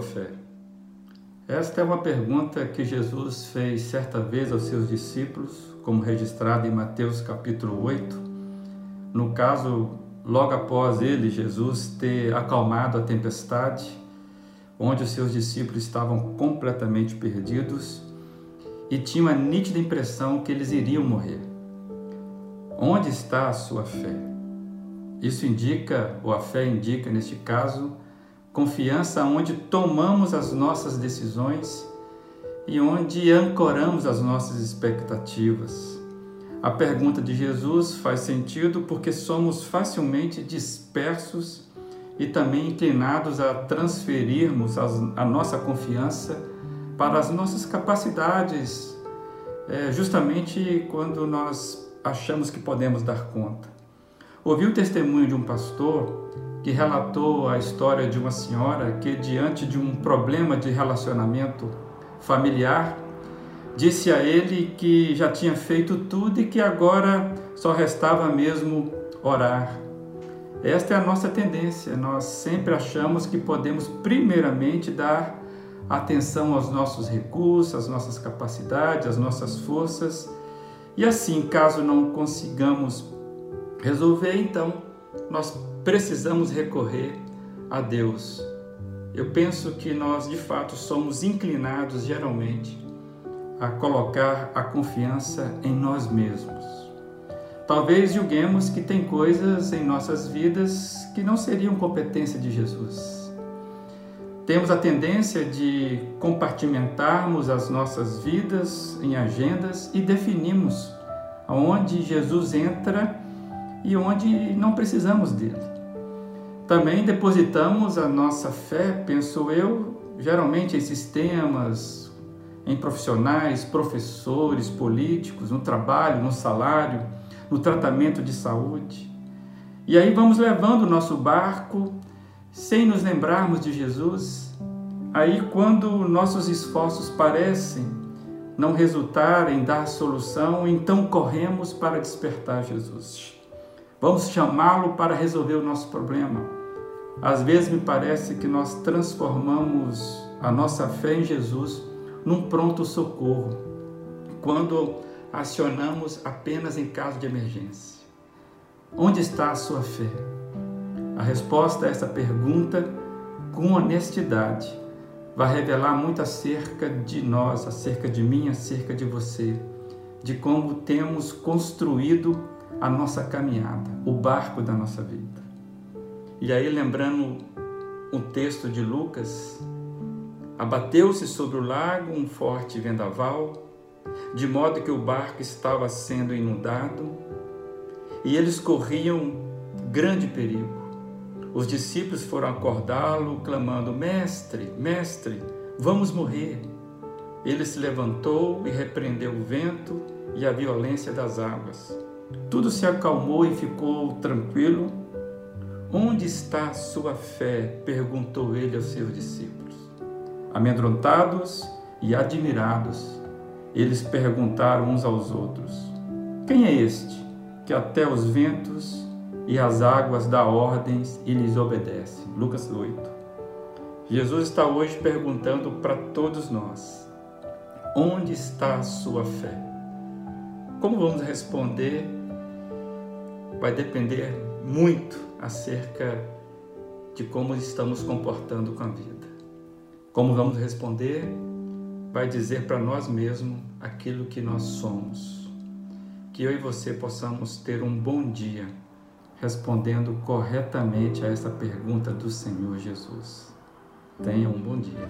fé? Esta é uma pergunta que Jesus fez certa vez aos seus discípulos, como registrado em Mateus capítulo 8. No caso, logo após ele, Jesus, ter acalmado a tempestade, onde os seus discípulos estavam completamente perdidos e tinham a nítida impressão que eles iriam morrer. Onde está a sua fé? Isso indica, ou a fé indica neste caso, confiança onde tomamos as nossas decisões e onde ancoramos as nossas expectativas. A pergunta de Jesus faz sentido porque somos facilmente dispersos e também inclinados a transferirmos a nossa confiança para as nossas capacidades, é, justamente quando nós achamos que podemos dar conta. Ouvi o testemunho de um pastor que relatou a história de uma senhora que, diante de um problema de relacionamento familiar, disse a ele que já tinha feito tudo e que agora só restava mesmo orar. Esta é a nossa tendência, nós sempre achamos que podemos, primeiramente, dar atenção aos nossos recursos, às nossas capacidades, às nossas forças, e assim, caso não consigamos resolver, então nós precisamos recorrer a Deus. Eu penso que nós de fato somos inclinados geralmente a colocar a confiança em nós mesmos. Talvez julguemos que tem coisas em nossas vidas que não seriam competência de Jesus. Temos a tendência de compartimentarmos as nossas vidas em agendas e definimos onde Jesus entra e onde não precisamos dele. Também depositamos a nossa fé, penso eu, geralmente em sistemas, em profissionais, professores, políticos, no trabalho, no salário, no tratamento de saúde. E aí vamos levando o nosso barco sem nos lembrarmos de Jesus. Aí, quando nossos esforços parecem não resultar em dar solução, então corremos para despertar Jesus. Vamos chamá-lo para resolver o nosso problema. Às vezes me parece que nós transformamos a nossa fé em Jesus num pronto socorro, quando acionamos apenas em caso de emergência. Onde está a sua fé? A resposta a essa pergunta, com honestidade, vai revelar muito acerca de nós, acerca de mim, acerca de você, de como temos construído a nossa caminhada, o barco da nossa vida. E aí, lembrando um texto de Lucas, abateu-se sobre o lago um forte vendaval, de modo que o barco estava sendo inundado e eles corriam grande perigo. Os discípulos foram acordá-lo, clamando: Mestre, mestre, vamos morrer. Ele se levantou e repreendeu o vento e a violência das águas tudo se acalmou e ficou tranquilo. Onde está sua fé? perguntou ele aos seus discípulos. Amedrontados e admirados, eles perguntaram uns aos outros: Quem é este que até os ventos e as águas dá ordens e lhes obedece? Lucas 8. Jesus está hoje perguntando para todos nós: Onde está a sua fé? Como vamos responder vai depender muito acerca de como estamos comportando com a vida. Como vamos responder vai dizer para nós mesmos aquilo que nós somos. Que eu e você possamos ter um bom dia respondendo corretamente a essa pergunta do Senhor Jesus. Tenha um bom dia.